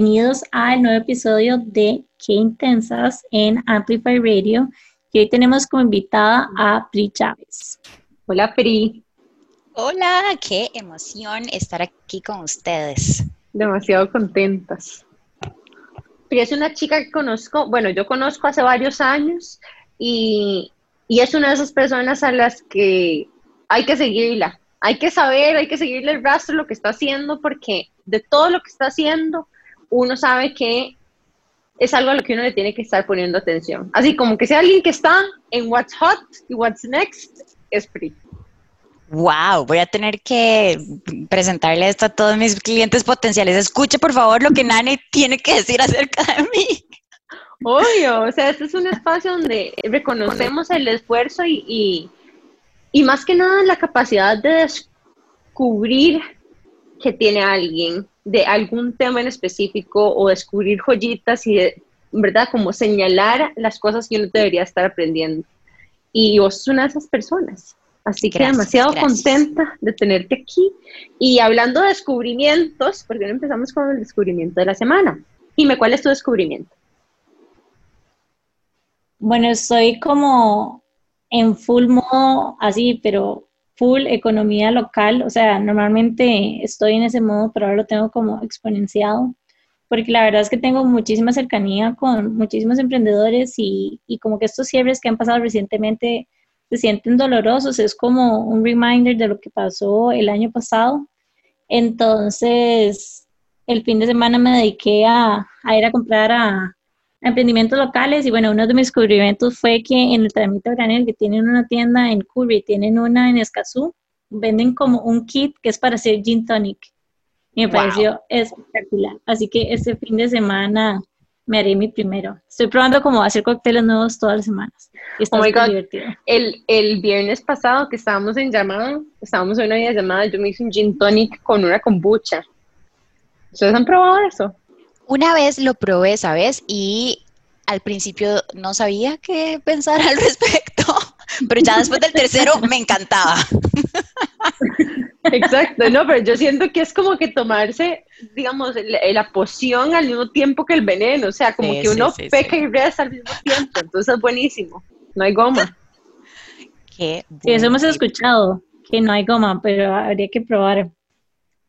bienvenidos al nuevo episodio de Qué Intensas en Amplify Radio. Y hoy tenemos como invitada a Pri Chávez. Hola Pri. Hola, qué emoción estar aquí con ustedes. Demasiado contentas. Pri es una chica que conozco, bueno, yo conozco hace varios años y, y es una de esas personas a las que hay que seguirla. Hay que saber, hay que seguirle el rastro lo que está haciendo porque de todo lo que está haciendo, uno sabe que es algo a lo que uno le tiene que estar poniendo atención. Así como que sea alguien que está en What's Hot y What's Next, es Pri. Wow, voy a tener que presentarle esto a todos mis clientes potenciales. Escuche, por favor, lo que Nani tiene que decir acerca de mí. Obvio, o sea, este es un espacio donde reconocemos el esfuerzo y, y, y más que nada la capacidad de descubrir que tiene alguien de algún tema en específico o descubrir joyitas y, de, ¿verdad? Como señalar las cosas que uno debería estar aprendiendo. Y vos sos una de esas personas. Así que demasiado contenta de tenerte aquí. Y hablando de descubrimientos, porque no empezamos con el descubrimiento de la semana. Dime, ¿cuál es tu descubrimiento? Bueno, estoy como en full modo así, pero full economía local, o sea, normalmente estoy en ese modo, pero ahora lo tengo como exponenciado, porque la verdad es que tengo muchísima cercanía con muchísimos emprendedores y, y como que estos cierres que han pasado recientemente se sienten dolorosos, es como un reminder de lo que pasó el año pasado. Entonces, el fin de semana me dediqué a, a ir a comprar a, emprendimientos locales y bueno, uno de mis descubrimientos fue que en el trámite granel que tienen una tienda en Curry, tienen una en Escazú, venden como un kit que es para hacer gin tonic. Y me pareció espectacular. Así que este fin de semana me haré mi primero. Estoy probando como hacer cócteles nuevos todas las semanas. Y está oh muy divertido. El, el, viernes pasado que estábamos en llamada, estábamos en una llamada, yo me hice un gin tonic con una kombucha. ¿Ustedes han probado eso? Una vez lo probé, ¿sabes? Y al principio no sabía qué pensar al respecto, pero ya después del tercero me encantaba. Exacto, no, pero yo siento que es como que tomarse, digamos, la, poción al mismo tiempo que el veneno, o sea, como que uno peca y reza al mismo tiempo, entonces es buenísimo, no hay goma. Qué sí, eso hemos escuchado, que no hay goma, pero habría que probar.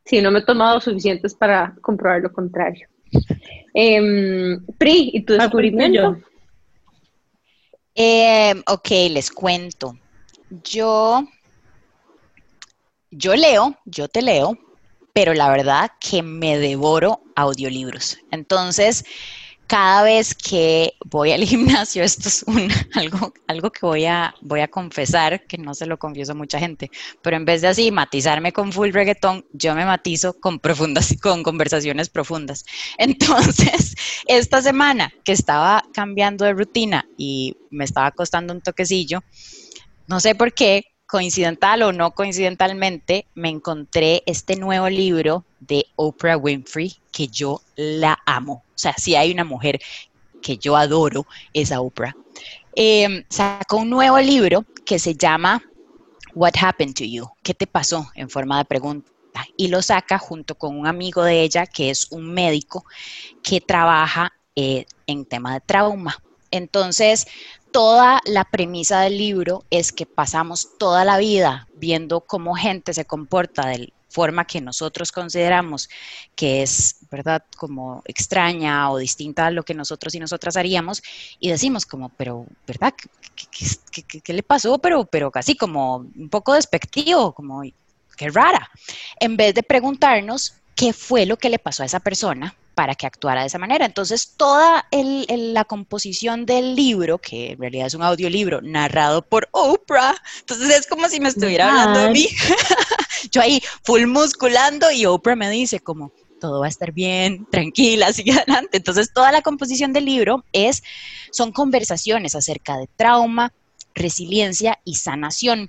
Sí, no me he tomado suficientes para comprobar lo contrario. Em, Pri, ¿y tu ah, descubrimiento? Eh, ok, les cuento. Yo, yo leo, yo te leo, pero la verdad que me devoro audiolibros. Entonces, cada vez que voy al gimnasio, esto es algo, que voy a, voy a confesar, que no se lo confieso a mucha gente, pero en vez de así matizarme con full reggaetón, yo me matizo con, profundas, con conversaciones profundas. Entonces, esta semana que estaba cambiando de rutina y me estaba costando un toquecillo, no sé por qué, coincidental o no coincidentalmente, me encontré este nuevo libro de Oprah Winfrey que yo la amo. O sea, si hay una mujer que yo adoro, es Oprah. Eh, sacó un nuevo libro que se llama What Happened to You? ¿Qué te pasó? En forma de pregunta. Y lo saca junto con un amigo de ella que es un médico que trabaja eh, en tema de trauma. Entonces, toda la premisa del libro es que pasamos toda la vida viendo cómo gente se comporta de forma que nosotros consideramos que es, ¿verdad?, como extraña o distinta a lo que nosotros y nosotras haríamos y decimos como, pero, ¿verdad?, ¿qué, le pasó? Pero, pero casi como un poco despectivo, como, qué rara. En vez de preguntarnos qué fue lo que le pasó a esa persona para que actuara de esa manera. Entonces, toda la composición del libro, que en realidad es un audiolibro narrado por Oprah, entonces es como si me estuviera hablando de mí. Yo ahí full musculando y Oprah me dice como, todo va a estar bien, tranquila, sigue adelante. Entonces, toda la composición del libro es, son conversaciones acerca de trauma, resiliencia y sanación.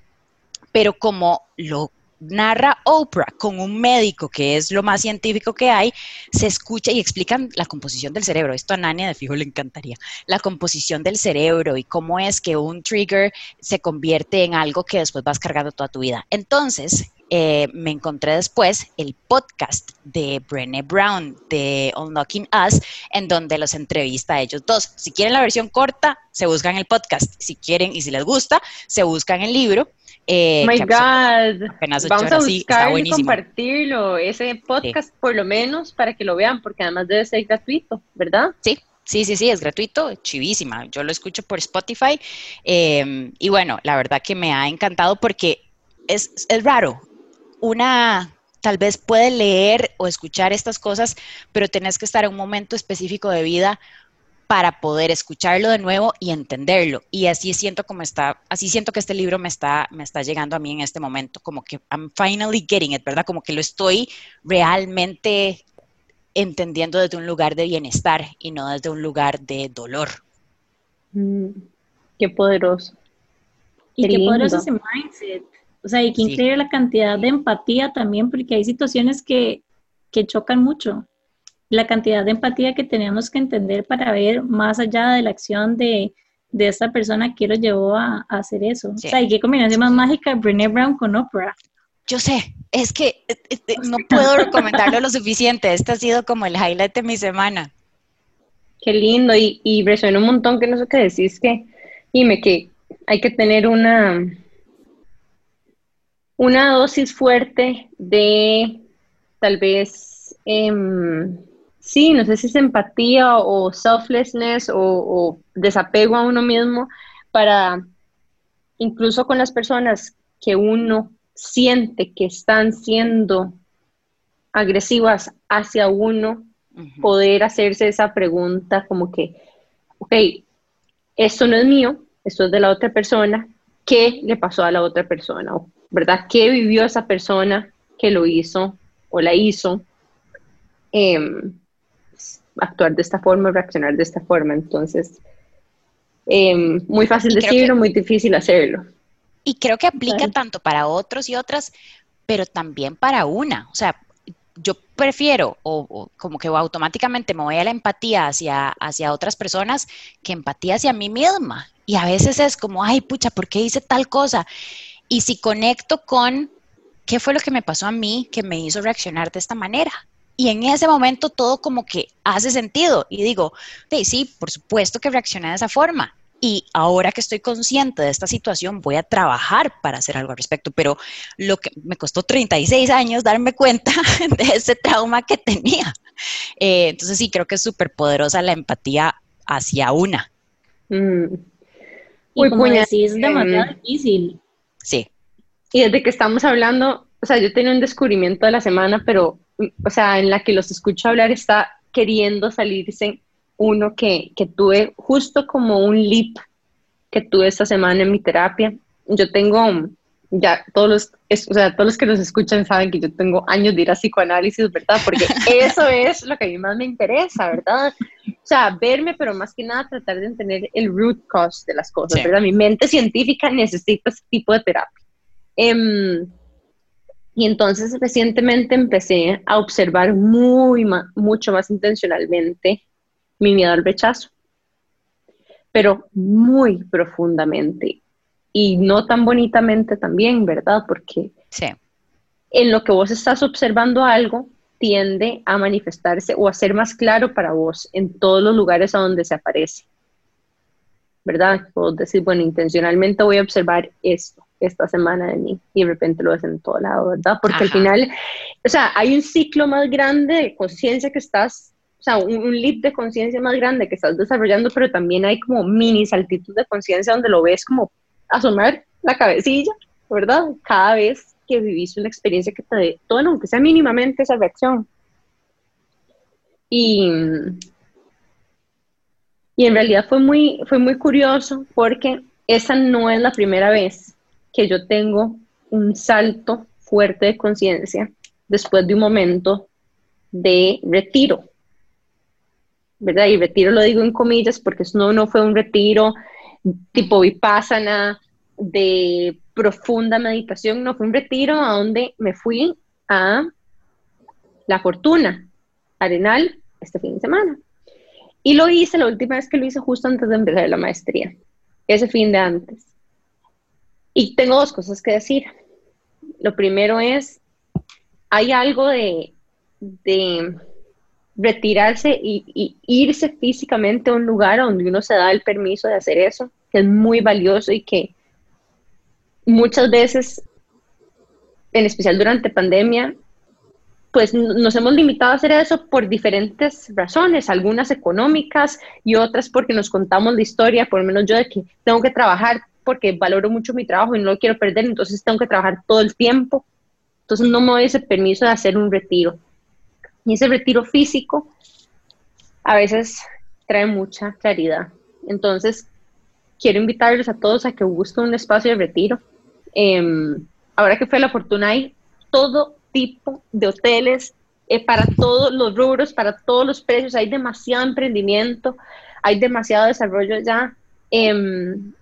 Pero como lo narra Oprah con un médico, que es lo más científico que hay, se escucha y explican la composición del cerebro. Esto a Nania de fijo le encantaría. La composición del cerebro y cómo es que un trigger se convierte en algo que después vas cargando toda tu vida. Entonces, eh, me encontré después el podcast de Brené Brown de Unlocking Us, en donde los entrevista a ellos dos. Si quieren la versión corta, se buscan el podcast. Si quieren y si les gusta, se buscan el libro. Eh, My God, vamos a buscar y compartirlo, ese podcast por lo menos para que lo vean, porque además debe ser gratuito, ¿verdad? Sí, Sí, sí, sí, es gratuito, chivísima. Yo lo escucho por Spotify. Em, y bueno, la verdad que me ha encantado porque es, es raro. Una tal vez puede leer o escuchar estas cosas, pero tenés que estar en un momento específico de vida para poder escucharlo de nuevo y entenderlo. Y así siento como está, así siento que este libro me está, me está llegando a mí en este momento, como que I'm finally getting it, ¿verdad? Como que lo estoy realmente entendiendo desde un lugar de bienestar y no desde un lugar de dolor. Mm, qué poderoso. Y qué, poderoso ese mindset. O sea, y que incluye la cantidad de empatía también, porque hay situaciones que, que chocan mucho. La cantidad de empatía que tenemos que entender para ver más allá de la acción de, de esta persona que lo llevó a, hacer eso. O sea, y qué combinación más mágica Brené Brown con Oprah. Yo sé, es que eh, eh, no puedo recomendarlo lo suficiente. Este ha sido como el highlight de mi semana. Qué lindo y, y resuena un montón que no sé qué decís que, dime que hay que tener una, una dosis fuerte de tal vez, em, sí, no sé si es empatía o selflessness o, o desapego a uno mismo para incluso con las personas que uno siente que están siendo agresivas hacia uno, poder hacerse esa pregunta como que, ok, esto no es mío, esto es de la otra persona, ¿qué le pasó a la otra persona? ¿Verdad? ¿Qué vivió esa persona que lo hizo o la hizo? Em, actuar de esta forma, reaccionar de esta forma. Entonces, em, muy fácil decirlo, muy difícil hacerlo. Y creo que aplica tanto para otros y otras, pero también para una. O sea, yo prefiero o, como que automáticamente me voy a la empatía hacia, hacia otras personas que empatía hacia mí misma. Y a veces es como, ay, pucha, ¿por qué hice tal cosa? Y si conecto con qué fue lo que me pasó a mí que me hizo reaccionar de esta manera. Y en ese momento todo como que hace sentido. Y digo, sí, por supuesto que reaccioné de esa forma y ahora que estoy consciente de esta situación voy a trabajar para hacer algo al respecto, pero lo que me costó 36 años darme cuenta de ese trauma que tenía. Eh, entonces sí, creo que es súper poderosa la empatía hacia una. Mm. Y como decís, es demasiado em, difícil. Sí. Y desde que estamos hablando, o sea, yo tenía un descubrimiento de la semana, pero, o sea, en la que los escucho hablar está queriendo salirse uno que, tuve justo como un leap que tuve esta semana en mi terapia. Yo tengo, ya todos los, o sea, todos los que nos escuchan saben que yo tengo años de ir a psicoanálisis, ¿verdad? Porque eso es lo que a mí más me interesa, ¿verdad? O sea, verme, pero más que nada tratar de entender el root cause de las cosas, ¿verdad? Mi mente científica necesita ese tipo de terapia. Em, y entonces recientemente empecé a observar muy, mucho más intencionalmente mi miedo al rechazo, pero muy profundamente y no tan bonitamente también, ¿verdad? Porque en lo que vos estás observando algo tiende a manifestarse o a ser más claro para vos en todos los lugares a donde se aparece. ¿Verdad? Vos decir, bueno, intencionalmente voy a observar esto esta semana de mí y de repente lo ves en todo lado, ¿verdad? Porque al final, o sea, hay un ciclo más grande de conciencia que estás o sea, un, un leap de conciencia más grande que estás desarrollando, pero también hay como mini saltitos de conciencia donde lo ves como asomar la cabecilla, ¿verdad? Cada vez que vivís una experiencia que te dé, todo, aunque sea mínimamente esa reacción. Y, y en realidad fue muy, fue muy curioso porque esa no es la primera vez que yo tengo un salto fuerte de conciencia después de un momento de retiro. ¿verdad? Y retiro lo digo en comillas porque no, no fue un retiro tipo vipassana de profunda meditación, no fue un retiro a donde me fui a La Fortuna, Arenal, este fin de semana. Y lo hice la última vez que lo hice justo antes de empezar la maestría, ese fin de antes. Y tengo dos cosas que decir. Lo primero es, hay algo de, de retirarse y, irse físicamente a un lugar donde uno se da el permiso de hacer eso, que es muy valioso y que muchas veces, en especial durante pandemia, pues nos hemos limitado a hacer eso por diferentes razones, algunas económicas y otras porque nos contamos la historia, por lo menos yo de que tengo que trabajar porque valoro mucho mi trabajo y no lo quiero perder, entonces tengo que trabajar todo el tiempo. Entonces no me doy ese permiso de hacer un retiro. Y ese retiro físico a veces trae mucha claridad. Entonces, quiero invitarles a todos a que busquen un espacio de retiro. Em, ahora que fue la fortuna, hay todo tipo de hoteles eh, para todos los rubros, para todos los precios. Hay demasiado emprendimiento, hay demasiado desarrollo ya. Em,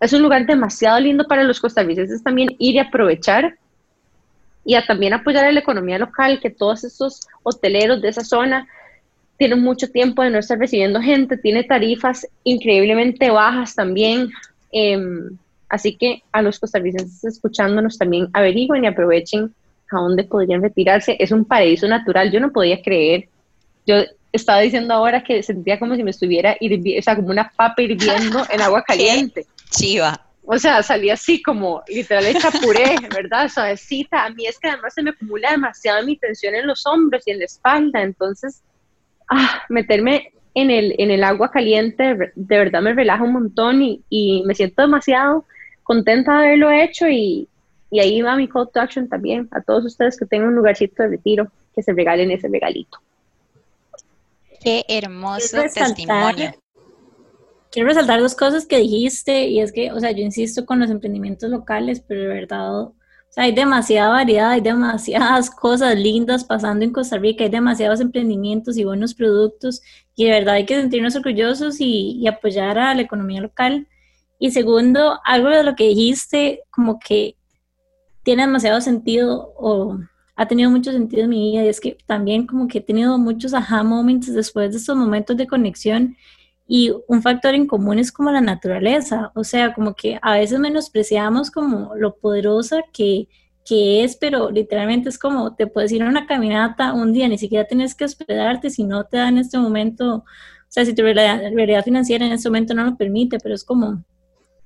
es un lugar demasiado lindo para los costarricenses también ir y aprovechar y a también apoyar a la economía local, que todos esos hoteleros de esa zona tienen mucho tiempo de no estar recibiendo gente, tiene tarifas increíblemente bajas también. Em, así que a los costarricenses escuchándonos también averigüen y aprovechen a dónde podrían retirarse. Es un paraíso natural, yo no podía creer. Yo estaba diciendo ahora que sentía como si me estuviera hirviendo, o sea, como una papa hirviendo en agua caliente. Chiva. O sea, salía así como literal hecha puré, ¿verdad? Suavecita. A mí es que además se me acumula demasiada mi tensión en los hombros y en la espalda. Entonces, ah, meterme en el, en el agua caliente de verdad me relaja un montón y, y me siento demasiado contenta de haberlo hecho y, y ahí va mi call to action también a todos ustedes que tengan un lugarcito de retiro, que se regalen ese regalito. Qué hermoso testimonio quiero resaltar dos cosas que dijiste y es que, o sea, yo insisto con los emprendimientos locales, pero de verdad, o sea, hay demasiada variedad, hay demasiadas cosas lindas pasando en Costa Rica, hay demasiados emprendimientos y buenos productos y de verdad hay que sentirnos orgullosos y, y apoyar a la economía local. Y segundo, algo de lo que dijiste, como que tiene demasiado sentido o ha tenido mucho sentido en mi vida y es que también como que he tenido muchos aha moments después de estos momentos de conexión y un factor en común es como la naturaleza, o sea, como que a veces menospreciamos como lo poderosa que, que es, pero literalmente es como te puedes ir a una caminata un día, ni siquiera tienes que hospedarte si no te da en este momento, o sea, si tu realidad, financiera en este momento no lo permite, pero es como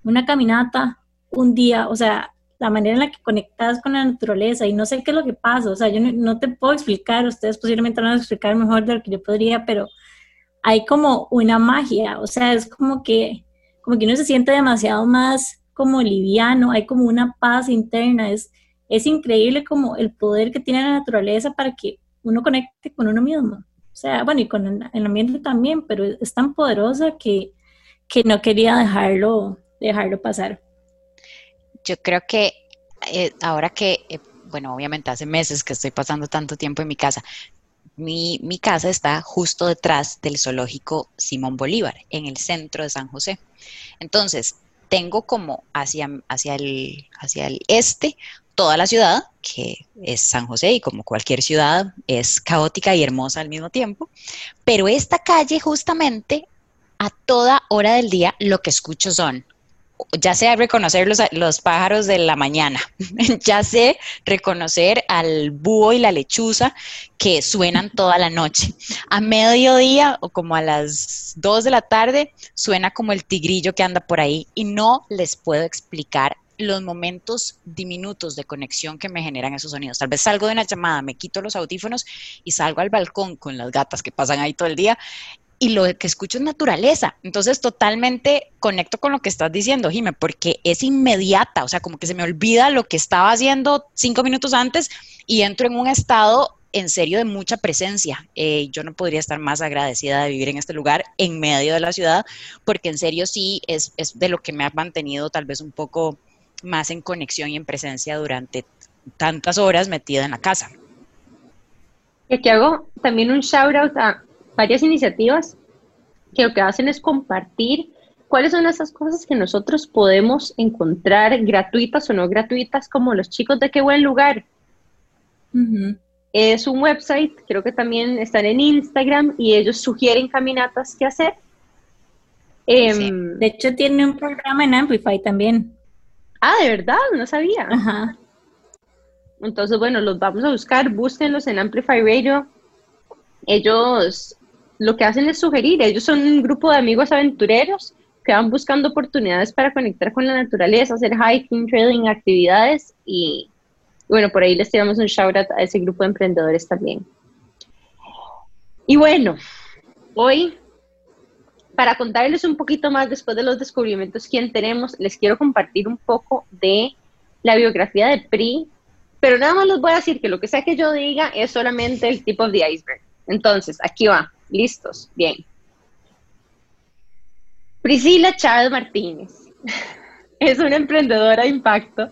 una caminata un día, o sea, la manera en la que conectas con la naturaleza y no sé qué es lo que pasa, o sea, yo no, no te puedo explicar, ustedes posiblemente van a explicar mejor de lo que yo podría, pero hay como una magia, o sea, es como que, como que uno se siente demasiado más como liviano, hay como una paz interna, es, es increíble como el poder que tiene la naturaleza para que uno conecte con uno mismo. O sea, bueno, y con el, ambiente también, pero es tan poderosa que, que no quería dejarlo, dejarlo pasar. Yo creo que eh, ahora que, eh, bueno, obviamente hace meses que estoy pasando tanto tiempo en mi casa, mi, casa está justo detrás del zoológico Simón Bolívar, en el centro de San José. Entonces, tengo como hacia, hacia, el, hacia el este toda la ciudad, que es San José y como cualquier ciudad es caótica y hermosa al mismo tiempo, pero esta calle justamente a toda hora del día lo que escucho son ya sé reconocer los, los, pájaros de la mañana, ya sé reconocer al búho y la lechuza que suenan toda la noche. A mediodía o como a las 2 de la tarde suena como el tigrillo que anda por ahí y no les puedo explicar los momentos diminutos de conexión que me generan esos sonidos. Tal vez salgo de una llamada, me quito los audífonos y salgo al balcón con las gatas que pasan ahí todo el día y lo que escucho es naturaleza. Entonces, totalmente conecto con lo que estás diciendo, Jime, porque es inmediata, o sea, como que se me olvida lo que estaba haciendo cinco minutos antes y entro en un estado en serio de mucha presencia. Eh, yo no podría estar más agradecida de vivir en este lugar, en medio de la ciudad, porque en serio sí es, es de lo que me ha mantenido tal vez un poco más en conexión y en presencia durante tantas horas metida en la casa. Y aquí hago también un shout out a varias iniciativas que lo que hacen es compartir cuáles son esas cosas que nosotros podemos encontrar gratuitas o no gratuitas, como los chicos de qué buen lugar. Es un website, creo que también están en Instagram y ellos sugieren caminatas que hacer. Em, de hecho, tiene un programa en Amplify también. Ah, de verdad, no sabía. Ajá. Entonces, bueno, los vamos a buscar, búsquenlos en Amplify Radio. Ellos lo que hacen es sugerir, ellos son un grupo de amigos aventureros que van buscando oportunidades para conectar con la naturaleza, hacer hiking, trailing, actividades y bueno, por ahí les tiramos un shout out a ese grupo de emprendedores también. Y bueno, hoy, para contarles un poquito más después de los descubrimientos que tenemos, les quiero compartir un poco de la biografía de PRI, pero nada más les voy a decir que lo que sea que yo diga es solamente el tip of the iceberg. Entonces, aquí va, listos, bien. Priscila Chávez Martínez es una emprendedora de impacto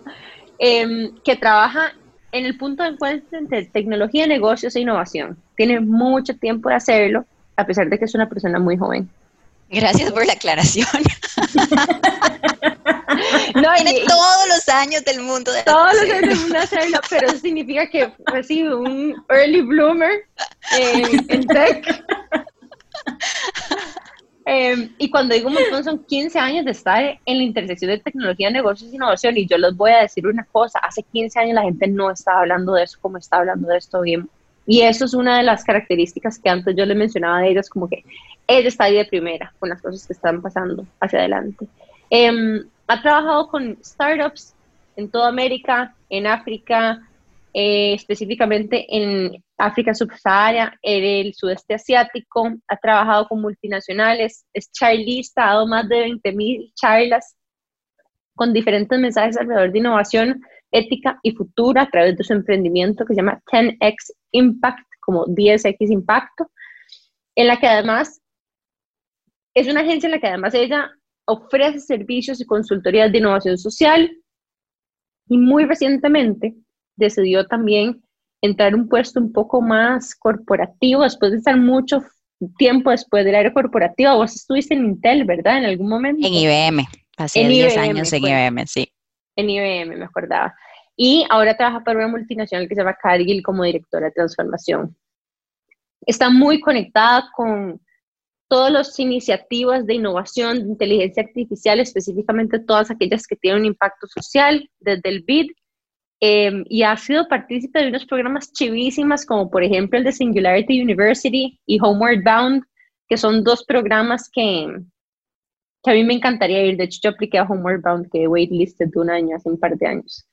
em, que trabaja en el punto de encuentro entre tecnología, negocios e innovación. Tiene mucho tiempo de hacerlo, a pesar de que es una persona muy joven. Gracias por la aclaración. no, Tiene todos los años del mundo. De todos los años del mundo de hacerlo, pero eso significa que ha sido un early bloomer en tech. Em, y cuando digo un montón, son 15 años de estar en la intersección de tecnología, negocios e innovación. Y yo les voy a decir una cosa: hace 15 años la gente no estaba hablando de eso como está hablando de esto bien. Y eso es una de las características que antes yo les mencionaba de ellos, como que ella está ahí de primera con las cosas que están pasando hacia adelante. Em, ha trabajado con startups en toda América, en África, eh, específicamente en África subsahariana, en el sudeste asiático, ha trabajado con multinacionales, es charlista, ha dado más de 20.000 charlas con diferentes mensajes alrededor de innovación, ética y futura a través de su emprendimiento que se llama 10X Impact, como 10X Impacto, en la que además es una agencia en la que además ella ofrece servicios y consultorías de innovación social y muy recientemente decidió también entrar un puesto un poco más corporativo, después de estar mucho tiempo después del área corporativa. Vos estuviste en Intel, ¿verdad? En algún momento. En IBM, hace 10 años en IBM, sí. En IBM, me acordaba. Y ahora trabaja para una multinacional que se llama Cargill como directora de transformación. Está muy conectada con todas las iniciativas de innovación, de inteligencia artificial, específicamente todas aquellas que tienen un impacto social, desde el BID Em, y ha sido partícipe de unos programas chivísimas, como por ejemplo el de Singularity University y Homeward Bound, que son dos programas que, que a mí me encantaría ir. De hecho, yo apliqué a Homeward Bound, que waitlisted de un año, hace un par de años.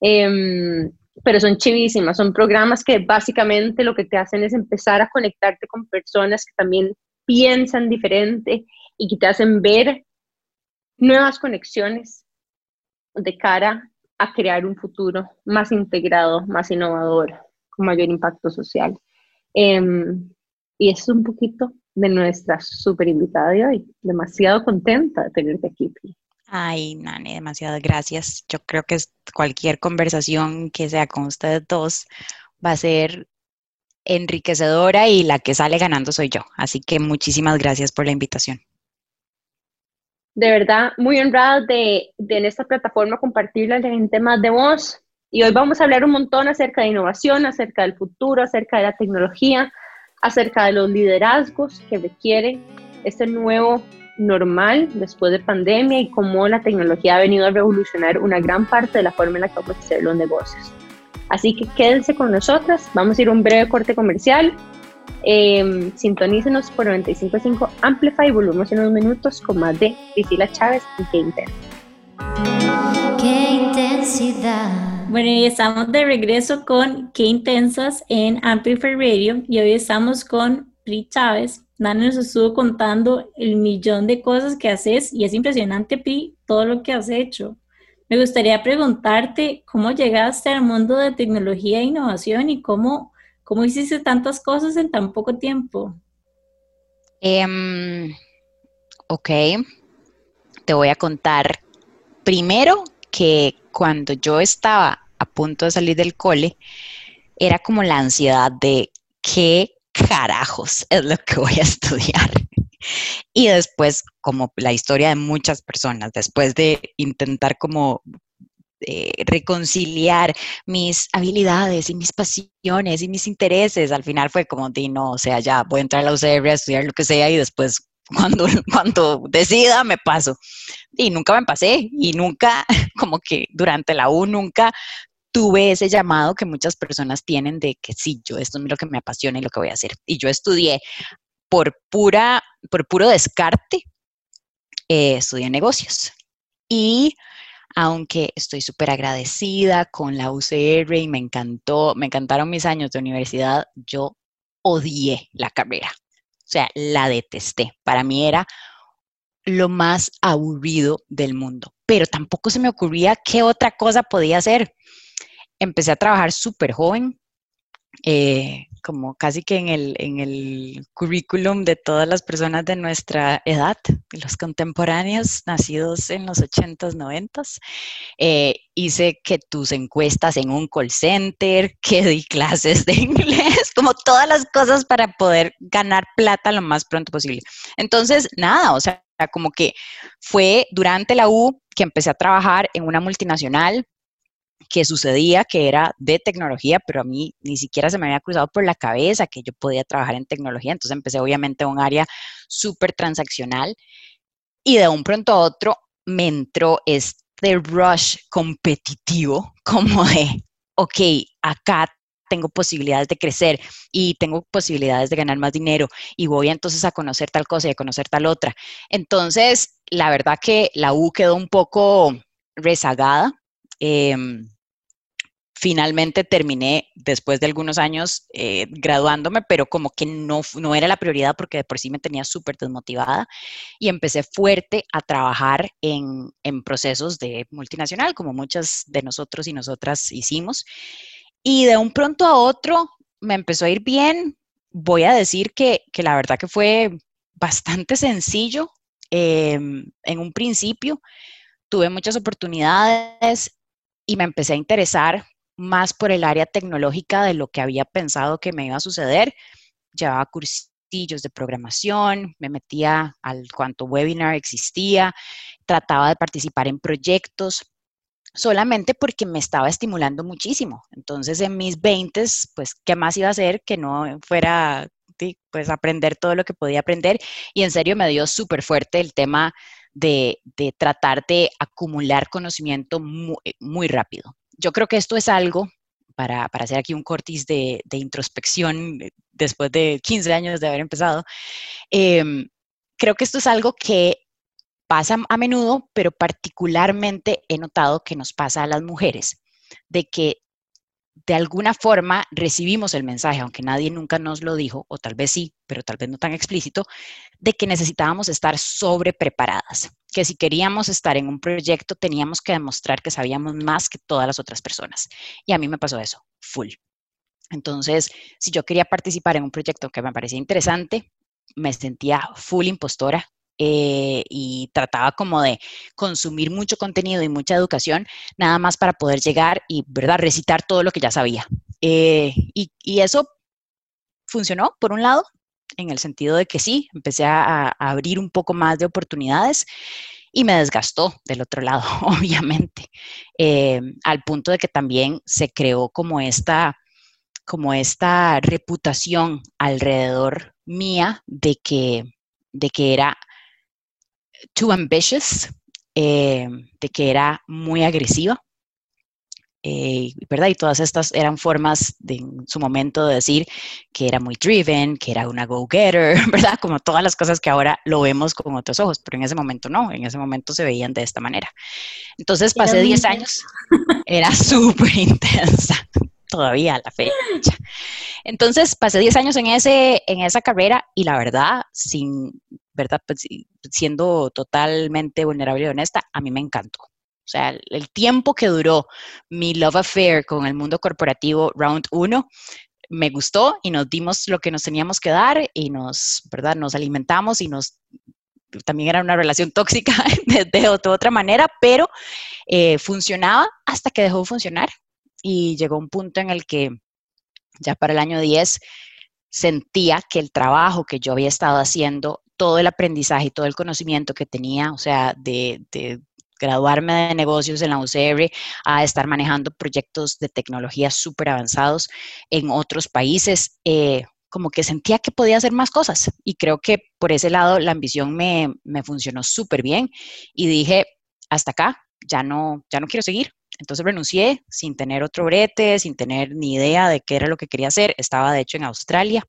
Em, pero son chivísimas, son programas que básicamente lo que te hacen es empezar a conectarte con personas que también piensan diferente y que te hacen ver nuevas conexiones de cara a crear un futuro más integrado, más innovador, con mayor impacto social. Em, y es un poquito de nuestra super invitada de hoy. Demasiado contenta de tenerte aquí. Ay, Nani, demasiadas gracias. Yo creo que cualquier conversación que sea con ustedes dos va a ser enriquecedora y la que sale ganando soy yo. Así que muchísimas gracias por la invitación de verdad muy honrada de, en esta plataforma compartirla en temas de voz. Y hoy vamos a hablar un montón acerca de innovación, acerca del futuro, acerca de la tecnología, acerca de los liderazgos que requiere este nuevo normal después de pandemia y cómo la tecnología ha venido a revolucionar una gran parte de la forma en la que vamos a hacer los negocios. Así que quédense con nosotras, vamos a ir a un breve corte comercial eh, sintonícenos por 95.5 Amplify y volvemos en unos minutos con más de Priscila Chávez y Qué Intenso. Qué intensidad. Bueno, y estamos de regreso con Qué Intensas en Amplify Radio y hoy estamos con Pri Chávez. Nana nos estuvo contando el millón de cosas que haces y es impresionante, Pri, todo lo que has hecho. Me gustaría preguntarte cómo llegaste al mundo de tecnología e innovación y cómo ¿Cómo hiciste tantas cosas en tan poco tiempo? Em, ok, te voy a contar primero que cuando yo estaba a punto de salir del cole, era como la ansiedad de qué carajos es lo que voy a estudiar. Y después, como la historia de muchas personas, después de intentar como eh, reconciliar mis habilidades y mis pasiones y mis intereses. Al final fue como, di, no, o sea, ya voy a entrar a la UCR a estudiar lo que sea y después cuando, cuando decida me paso. Y nunca me pasé y nunca, como que durante la U, nunca tuve ese llamado que muchas personas tienen de que sí, yo esto es lo que me apasiona y lo que voy a hacer. Y yo estudié por pura, por puro descarte, eh, estudié negocios. Y aunque estoy súper agradecida con la UCR y me encantó, me encantaron mis años de universidad, yo odié la carrera. O sea, la detesté. Para mí era lo más aburrido del mundo, pero tampoco se me ocurría qué otra cosa podía hacer. Empecé a trabajar súper joven, eh, como casi que en el, en el currículum de todas las personas de nuestra edad, los contemporáneos nacidos en los 80s, 90s. Eh, hice que tus encuestas en un call center, que di clases de inglés, como todas las cosas para poder ganar plata lo más pronto posible. Entonces, nada, o sea, como que fue durante la U que empecé a trabajar en una multinacional que sucedía, que era de tecnología, pero a mí ni siquiera se me había cruzado por la cabeza que yo podía trabajar en tecnología. Entonces empecé obviamente a un área súper transaccional y de un pronto a otro me entró este rush competitivo como de, ok, acá tengo posibilidades de crecer y tengo posibilidades de ganar más dinero y voy entonces a conocer tal cosa y a conocer tal otra. Entonces, la verdad que la U quedó un poco rezagada. Em, finalmente terminé después de algunos años eh, graduándome, pero como que no, no era la prioridad porque de por sí me tenía súper desmotivada y empecé fuerte a trabajar en, en procesos de multinacional, como muchas de nosotros y nosotras hicimos. Y de un pronto a otro me empezó a ir bien. Voy a decir que, que la verdad que fue bastante sencillo em, en un principio. Tuve muchas oportunidades y me empecé a interesar más por el área tecnológica de lo que había pensado que me iba a suceder. Llevaba cursillos de programación, me metía al cuanto webinar existía, trataba de participar en proyectos, solamente porque me estaba estimulando muchísimo. Entonces, en mis 20, pues, ¿qué más iba a hacer que no fuera, pues, aprender todo lo que podía aprender? Y en serio me dio súper fuerte el tema de, tratar de acumular conocimiento muy rápido. Yo creo que esto es algo, para, hacer aquí un cortis de, introspección eh, después de 15 años de haber empezado, em, creo que esto es algo que pasa a menudo, pero particularmente he notado que nos pasa a las mujeres, de que de alguna forma recibimos el mensaje, aunque nadie nunca nos lo dijo, o tal vez sí, pero tal vez no tan explícito, de que necesitábamos estar sobre preparadas, que si queríamos estar en un proyecto teníamos que demostrar que sabíamos más que todas las otras personas. Y a mí me pasó eso, full. Entonces, si yo quería participar en un proyecto que me parecía interesante, me sentía full impostora, eh, y trataba como de consumir mucho contenido y mucha educación, nada más para poder llegar y, ¿verdad?, recitar todo lo que ya sabía. Eh, y, eso funcionó, por un lado, en el sentido de que sí, empecé a, abrir un poco más de oportunidades y me desgastó del otro lado, obviamente, eh, al punto de que también se creó como esta como esta reputación alrededor mía de que, de que era too ambitious, eh, de que era muy agresiva, eh, ¿verdad? Y todas estas eran formas de, en su momento de decir que era muy driven, que era una go-getter, ¿verdad? Como todas las cosas que ahora lo vemos con otros ojos, pero en ese momento no, en ese momento se veían de esta manera. Entonces pasé 10 años, era súper intensa, todavía a la fecha. Entonces pasé 10 años en, ese, en esa carrera y la verdad, sin, ¿verdad? Pues, siendo totalmente vulnerable y honesta, a mí me encantó. O sea, el tiempo que duró mi love affair con el mundo corporativo Round 1 me gustó y nos dimos lo que nos teníamos que dar y nos, ¿verdad? Nos alimentamos y nos también era una relación tóxica de, otra manera, pero eh, funcionaba hasta que dejó de funcionar y llegó un punto en el que ya para el año 10 sentía que el trabajo que yo había estado haciendo, todo el aprendizaje y todo el conocimiento que tenía, o sea, de, graduarme de negocios en la UCR a estar manejando proyectos de tecnología súper avanzados en otros países, eh, como que sentía que podía hacer más cosas. Y creo que por ese lado la ambición me, me funcionó súper bien y dije, hasta acá, ya no, ya no quiero seguir. Entonces renuncié sin tener otro brete, sin tener ni idea de qué era lo que quería hacer. Estaba de hecho en Australia.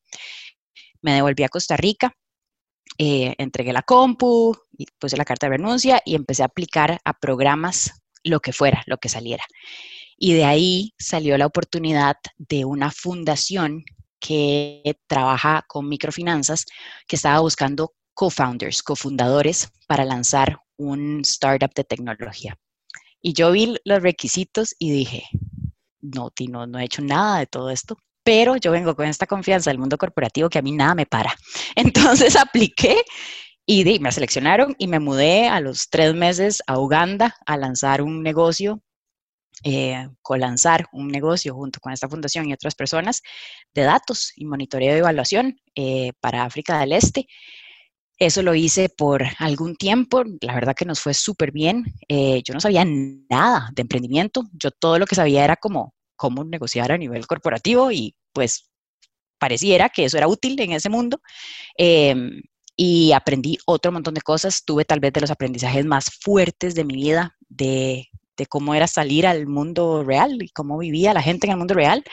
Me devolví a Costa Rica, eh, entregué la compu, puse la carta de renuncia y empecé a aplicar a programas lo que fuera, lo que saliera. Y de ahí salió la oportunidad de una fundación que trabaja con microfinanzas, que estaba buscando co-founders, cofundadores para lanzar un startup de tecnología. Y yo vi los requisitos y dije, no, Tino, no he hecho nada de todo esto, pero yo vengo con esta confianza del mundo corporativo que a mí nada me para. Entonces apliqué y me seleccionaron y me mudé a los tres meses a Uganda a lanzar un negocio eh, colanzar un negocio junto con esta fundación y otras personas de datos y monitoreo de evaluación eh, para África del Este. Eso lo hice por algún tiempo, la verdad que nos fue súper bien. Eh, yo no sabía nada de emprendimiento, yo todo lo que sabía era como cómo negociar a nivel corporativo y pues pareciera que eso era útil en ese mundo. Em, y aprendí otro montón de cosas. Tuve tal vez de los aprendizajes más fuertes de mi vida, de de cómo era salir al mundo real y cómo vivía la gente en el mundo real,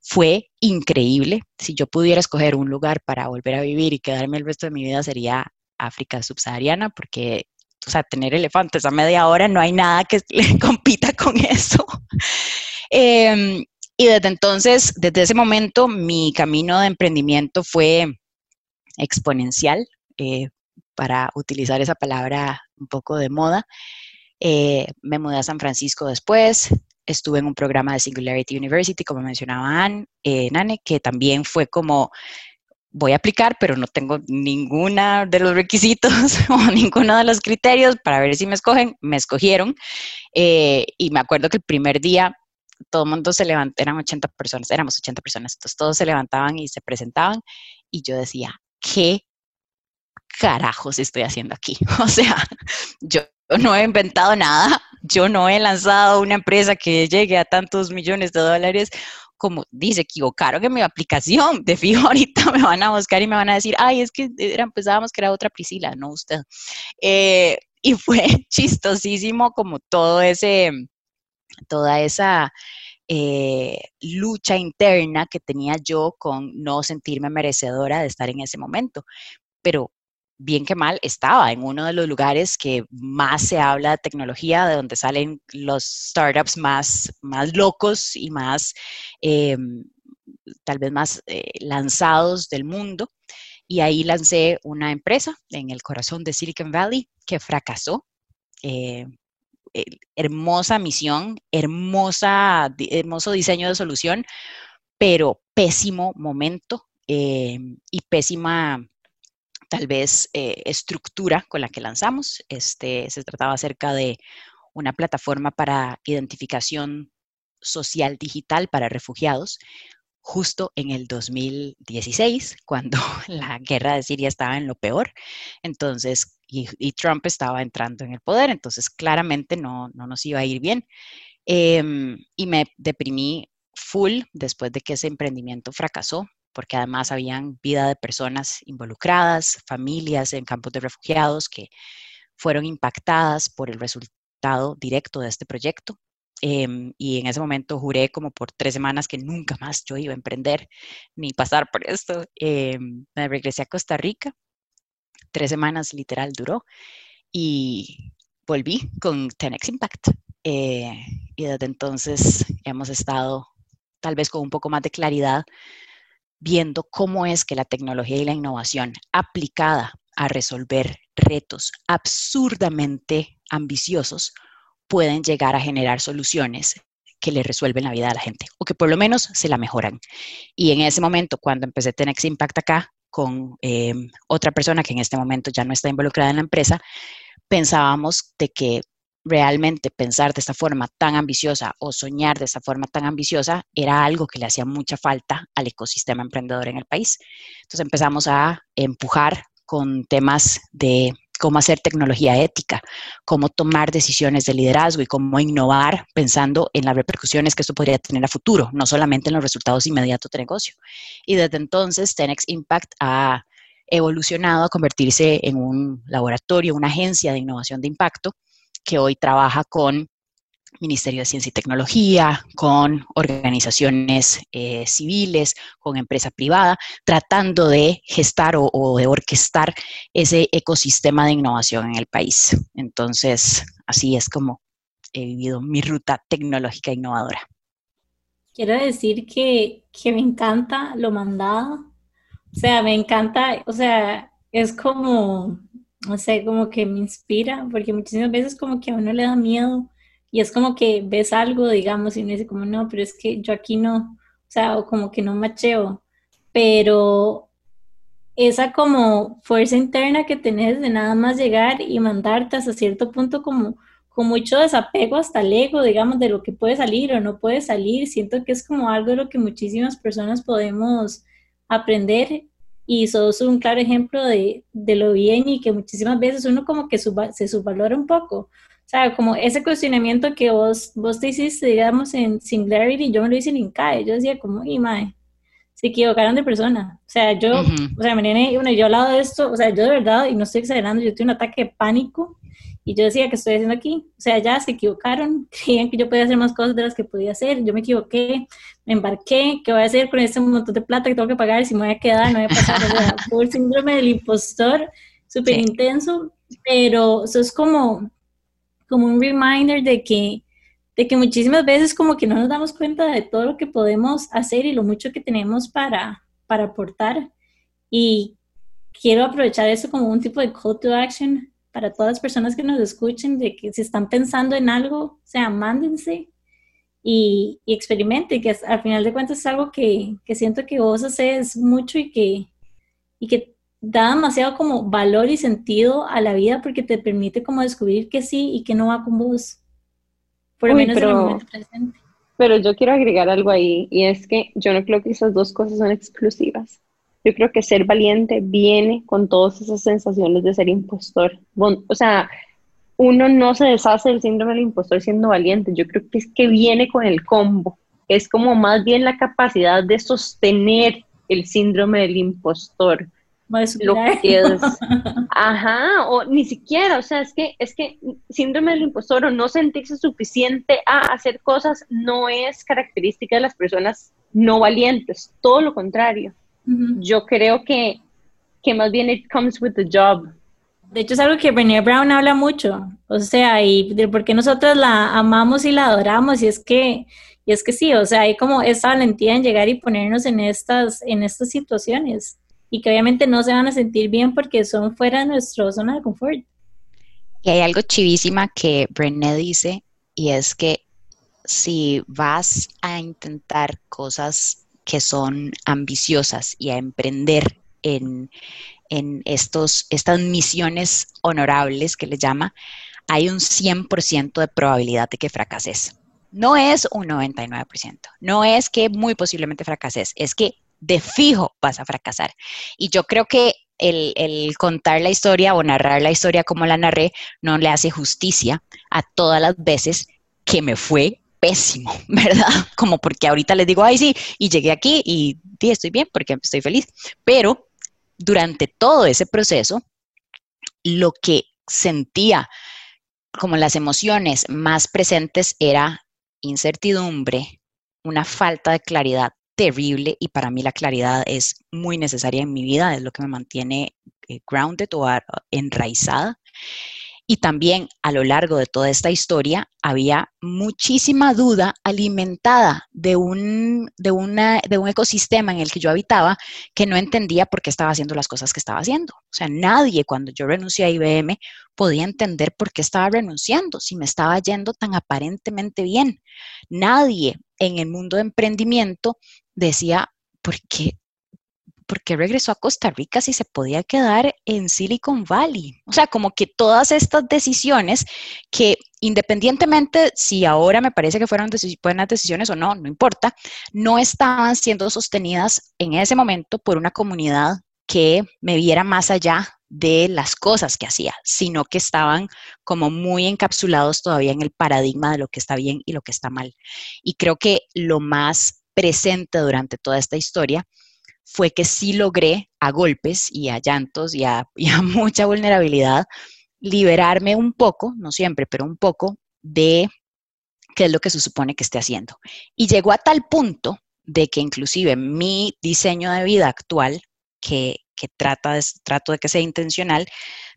fue increíble. Si yo pudiera escoger un lugar para volver a vivir y quedarme el resto de mi vida sería África subsahariana, porque, o sea, tener elefantes a media hora no hay nada que le compita con eso. Em, y desde entonces, desde ese momento, mi camino de emprendimiento fue exponencial, eh, para utilizar esa palabra un poco de moda. Eh, me mudé a San Francisco después, estuve en un programa de Singularity University, como mencionaba eh, Nane, que también fue como, voy a aplicar, pero no tengo ninguna de los requisitos o ninguno de los criterios para ver si me escogen. Me escogieron eh, y me acuerdo que el primer día todo el mundo se levantó, eran 80 personas, éramos 80 personas, entonces todos se levantaban y se presentaban y yo decía, ¿qué carajos estoy haciendo aquí? O sea, yo no he inventado nada, yo no he lanzado una empresa que llegue a tantos millones de dólares como dice, equivocaron en mi aplicación, de fijo ahorita me van a buscar y me van a decir, ay, es que era, pensábamos que era otra Priscila, no usted. Eh, y fue chistosísimo como todo ese, toda esa eh, lucha interna que tenía yo con no sentirme merecedora de estar en ese momento. Pero bien que mal, estaba en uno de los lugares que más se habla de tecnología, de donde salen los startups más, más locos y más, em, tal vez más eh, lanzados del mundo. Y ahí lancé una empresa en el corazón de Silicon Valley que fracasó. Eh, hermosa misión, hermosa, hermoso diseño de solución, pero pésimo momento em, y pésima tal vez eh, estructura con la que lanzamos. Este, se trataba acerca de una plataforma para identificación social digital para refugiados, justo en el 2016, cuando la guerra de Siria estaba en lo peor. Entonces, y, Trump estaba entrando en el poder, entonces claramente no, no nos iba a ir bien. Em, y me deprimí full después de que ese emprendimiento fracasó porque además habían vida de personas involucradas, familias en campos de refugiados que fueron impactadas por el resultado directo de este proyecto. Em, y en ese momento juré como por tres semanas que nunca más yo iba a emprender ni pasar por esto. Em, me regresé a Costa Rica, tres semanas literal duró, y volví con Tenex Impact. Eh, y desde entonces hemos estado tal vez con un poco más de claridad viendo cómo es que la tecnología y la innovación aplicada a resolver retos absurdamente ambiciosos pueden llegar a generar soluciones que le resuelven la vida a la gente o que por lo menos se la mejoran. Y en ese momento, cuando empecé Tenex Impact acá con em, otra persona que en este momento ya no está involucrada en la empresa, pensábamos de que realmente pensar de esta forma tan ambiciosa o soñar de esta forma tan ambiciosa era algo que le hacía mucha falta al ecosistema emprendedor en el país. Entonces empezamos a empujar con temas de cómo hacer tecnología ética, cómo tomar decisiones de liderazgo y cómo innovar pensando en las repercusiones que esto podría tener a futuro, no solamente en los resultados inmediatos de negocio. Y desde entonces, Tenex Impact ha evolucionado a convertirse en un laboratorio, una agencia de innovación de impacto que hoy trabaja con Ministerio de Ciencia y Tecnología, con organizaciones eh, civiles, con empresa privada, tratando de gestar o, de orquestar ese ecosistema de innovación en el país. Entonces, así es como he vivido mi ruta tecnológica innovadora. Quiero decir que, que me encanta lo mandado. O sea, me encanta, o sea, es como, no sé, como que me inspira, porque muchísimas veces como que a uno le da miedo y es como que ves algo, digamos, y uno dice como, no, pero es que yo aquí no, o sea, o como que no macheo, pero esa como fuerza interna que tenés de nada más llegar y mandarte hasta cierto punto como con mucho desapego hasta el ego, digamos, de lo que puede salir o no puede salir. Siento que es como algo de lo que muchísimas personas podemos aprender y sos un claro ejemplo de, de lo bien y que muchísimas veces uno como que se subvalora un poco. O sea, como ese cuestionamiento que vos, vos te hiciste, digamos, en Singularity, yo me lo hice en INCAE. Yo decía como, y mae, se equivocaron de persona. O sea, yo, o sea, me bueno, yo al lado de esto, o sea, yo de verdad, y no estoy exagerando, yo tuve un ataque de pánico y yo decía, ¿qué estoy haciendo aquí? O sea, ya se equivocaron, creían que yo podía hacer más cosas de las que podía hacer, yo me equivoqué, me embarqué, ¿qué voy a hacer con este montón de plata que tengo que pagar? Si me voy a quedar, no voy a pasar, o sea, el síndrome del impostor, súper intenso, pero eso es como, como un reminder de que, de que muchísimas veces como que no nos damos cuenta de todo lo que podemos hacer y lo mucho que tenemos para, para aportar. Y quiero aprovechar eso como un tipo de call to action para todas las personas que nos escuchen, de que si están pensando en algo, o sea, mándense y, y experimenten, que al final de cuentas es algo que, que siento que vos haces mucho y que, y que da demasiado como valor y sentido a la vida porque te permite como descubrir que sí y que no va con vos. Por lo menos en el momento presente. Pero yo quiero agregar algo ahí y es que yo no creo que esas dos cosas son exclusivas. Yo creo que ser valiente viene con todas esas sensaciones de ser impostor. o sea, uno no se deshace del síndrome del impostor siendo valiente. Yo creo que es que viene con el combo. Es como más bien la capacidad de sostener el síndrome del impostor. Lo que es, ajá, o ni siquiera, o sea, es que, es que síndrome del impostor o no sentirse suficiente a hacer cosas no es característica de las personas no valientes, todo lo contrario. Yo creo que, que más bien it comes with the job. De hecho, es algo que Brené Brown habla mucho, o sea, y de por qué nosotros la amamos y la adoramos, y es que, y es que sí, o sea, hay como esa valentía en llegar y ponernos en estas, en estas situaciones, y que obviamente no se van a sentir bien porque son fuera de nuestra zona de confort. Y hay algo chivísima que Brené dice, y es que si vas a intentar cosas que son ambiciosas y a emprender en, estos, estas misiones honorables que le llama, hay un 100% de probabilidad de que fracases. No es un 99%, no es que muy posiblemente fracases, es que de fijo vas a fracasar. Y yo creo que el, contar la historia o narrar la historia como la narré no le hace justicia a todas las veces que me fue pésimo, ¿verdad? Como porque ahorita les digo, ay, sí, y llegué aquí y sí, estoy bien porque estoy feliz. Pero durante todo ese proceso, lo que sentía como las emociones más presentes era incertidumbre, una falta de claridad terrible y para mí la claridad es muy necesaria en mi vida, es lo que me mantiene eh, grounded o enraizada. Y también a lo largo de toda esta historia había muchísima duda alimentada de un, de, una, de un ecosistema en el que yo habitaba que no entendía por qué estaba haciendo las cosas que estaba haciendo. O sea, nadie cuando yo renuncié a IBM podía entender por qué estaba renunciando, si me estaba yendo tan aparentemente bien. Nadie en el mundo de emprendimiento decía, ¿por qué ¿por qué regresó a Costa Rica si se podía quedar en Silicon Valley? O sea, como que todas estas decisiones que independientemente si ahora me parece que fueron buenas decisiones o no, no importa, no estaban siendo sostenidas en ese momento por una comunidad que me viera más allá de las cosas que hacía, sino que estaban como muy encapsulados todavía en el paradigma de lo que está bien y lo que está mal. Y creo que lo más presente durante toda esta historia fue que sí logré a golpes y a llantos y a, mucha vulnerabilidad liberarme un poco, no siempre, pero un poco de qué es lo que se supone que esté haciendo. Y llegó a tal punto de que inclusive mi diseño de vida actual, que, trata de, trato de que sea intencional,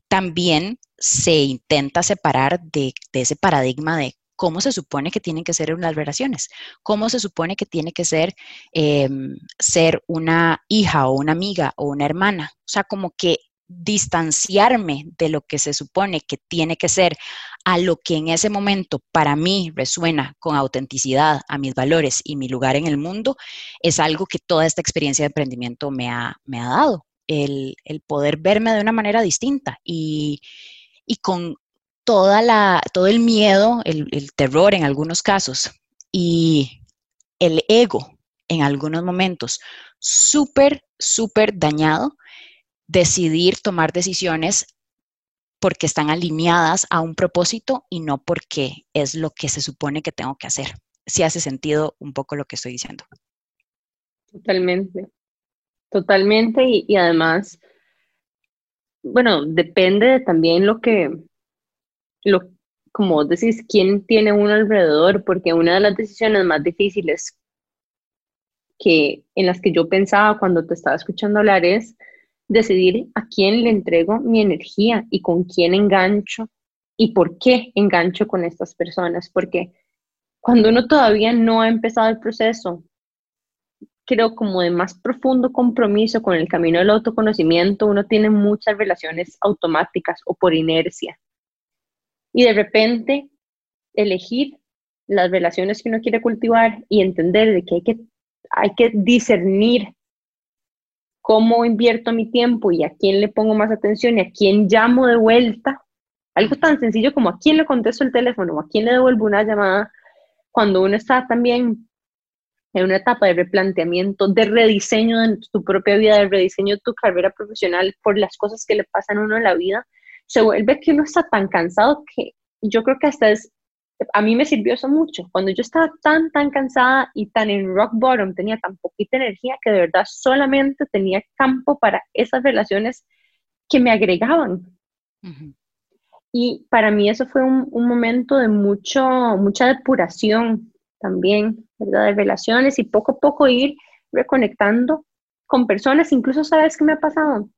también se intenta separar de, ese paradigma de cómo se supone que tienen que ser unas relaciones, cómo se supone que tiene que ser em, ser una hija o una amiga o una hermana. O sea, como que distanciarme de lo que se supone que tiene que ser a lo que en ese momento para mí resuena con autenticidad a mis valores y mi lugar en el mundo, es algo que toda esta experiencia de emprendimiento me ha, me ha dado, el, poder verme de una manera distinta y, con toda la, todo el miedo, el, terror en algunos casos y el ego en algunos momentos súper, súper dañado, decidir tomar decisiones porque están alineadas a un propósito y no porque es lo que se supone que tengo que hacer. Si hace sentido un poco lo que estoy diciendo. Totalmente, totalmente y, además, bueno, depende de también lo que, lo, como decís, quién tiene uno alrededor, porque una de las decisiones más difíciles que en las que yo pensaba cuando te estaba escuchando hablar es decidir a quién le entrego mi energía y con quién engancho y por qué engancho con estas personas, porque cuando uno todavía no ha empezado el proceso, creo como de más profundo compromiso con el camino del autoconocimiento, uno tiene muchas relaciones automáticas o por inercia. Y de repente elegir las relaciones que uno quiere cultivar y entender de que hay que, hay que discernir cómo invierto mi tiempo y a quién le pongo más atención y a quién llamo de vuelta. Algo tan sencillo como a quién le contesto el teléfono o a quién le devuelvo una llamada cuando uno está también en una etapa de replanteamiento, de rediseño de tu propia vida, de rediseño de tu carrera profesional por las cosas que le pasan a uno en la vida, se vuelve que uno está tan cansado que yo creo que hasta es a mí me sirvió eso mucho. Cuando yo estaba tan, tan cansada y tan en rock bottom, tenía tan poquita energía que de verdad solamente tenía campo para esas relaciones que me agregaban. Y para mí eso fue un, un, momento de mucho, mucha depuración también, ¿verdad? De relaciones y poco a poco ir reconectando con personas. Incluso, ¿sabes qué me ha pasado?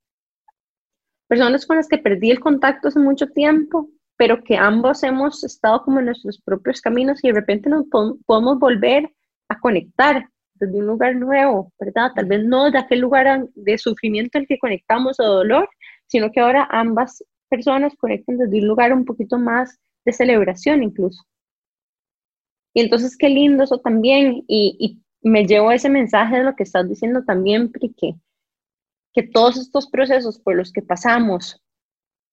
Personas con las que perdí el contacto hace mucho tiempo pero que ambos hemos estado como en nuestros propios caminos y de repente nos podemos volver a conectar desde un lugar nuevo, ¿verdad? Tal vez no de aquel lugar de sufrimiento en el que conectamos o dolor, sino que ahora ambas personas conectan desde un lugar un poquito más de celebración incluso. Y entonces qué lindo eso también, y, me llevo ese mensaje de lo que estás diciendo también, porque que todos estos procesos por los que pasamos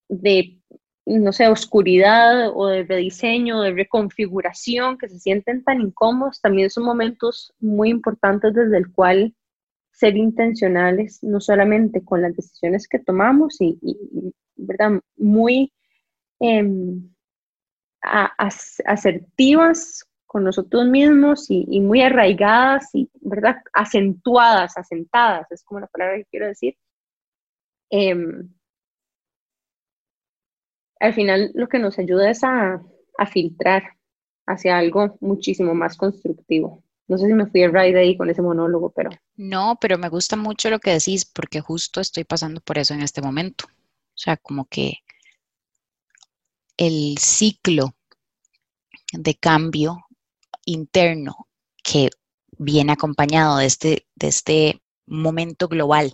de no sé, oscuridad o de rediseño, de reconfiguración, que se sienten tan incómodos, también son momentos muy importantes desde el cual ser intencionales, no solamente con las decisiones que tomamos y, ¿verdad? Muy em, asertivas nosotros mismos y, muy arraigadas y, ¿verdad? Acentuadas, asentadas, es como la palabra que quiero decir. Em, al final lo que nos ayuda es a, filtrar hacia algo muchísimo más constructivo. No sé si me fui a ride ahí con ese monólogo, pero... No, pero me gusta mucho lo que decís porque justo estoy pasando por eso en este momento. O sea, como que el ciclo de cambio interno que viene acompañado de este, de este momento global,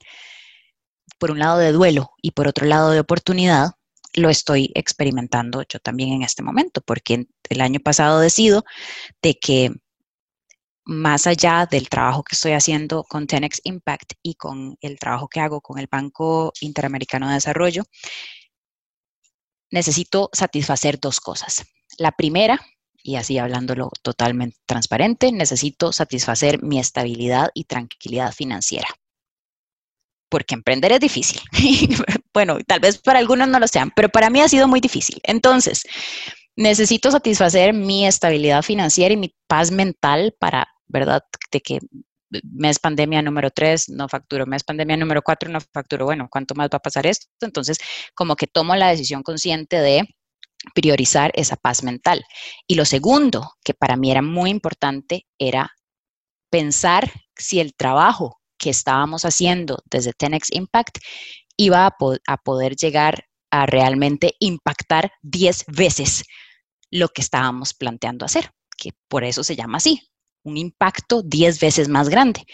por un lado de duelo y por otro lado de oportunidad, lo estoy experimentando yo también en este momento, porque el año pasado decido de que más allá del trabajo que estoy haciendo con Tenex Impact y con el trabajo que hago con el Banco Interamericano de Desarrollo, necesito satisfacer dos cosas. La primera, y así hablándolo totalmente transparente, necesito satisfacer mi estabilidad y tranquilidad financiera porque emprender es difícil. bueno, tal vez para algunos no lo sean, pero para mí ha sido muy difícil. Entonces, necesito satisfacer mi estabilidad financiera y mi paz mental para, ¿verdad? De que mes pandemia número 3 no facturo, mes pandemia número 4 no facturo, bueno, ¿cuánto más va a pasar esto? Entonces, como que tomo la decisión consciente de priorizar esa paz mental. Y lo segundo, que para mí era muy importante, era pensar si el trabajo que estábamos haciendo desde Tenex Impact iba a, a poder llegar a realmente impactar 10 veces lo que estábamos planteando hacer, que por eso se llama así, un impacto 10 veces más grande.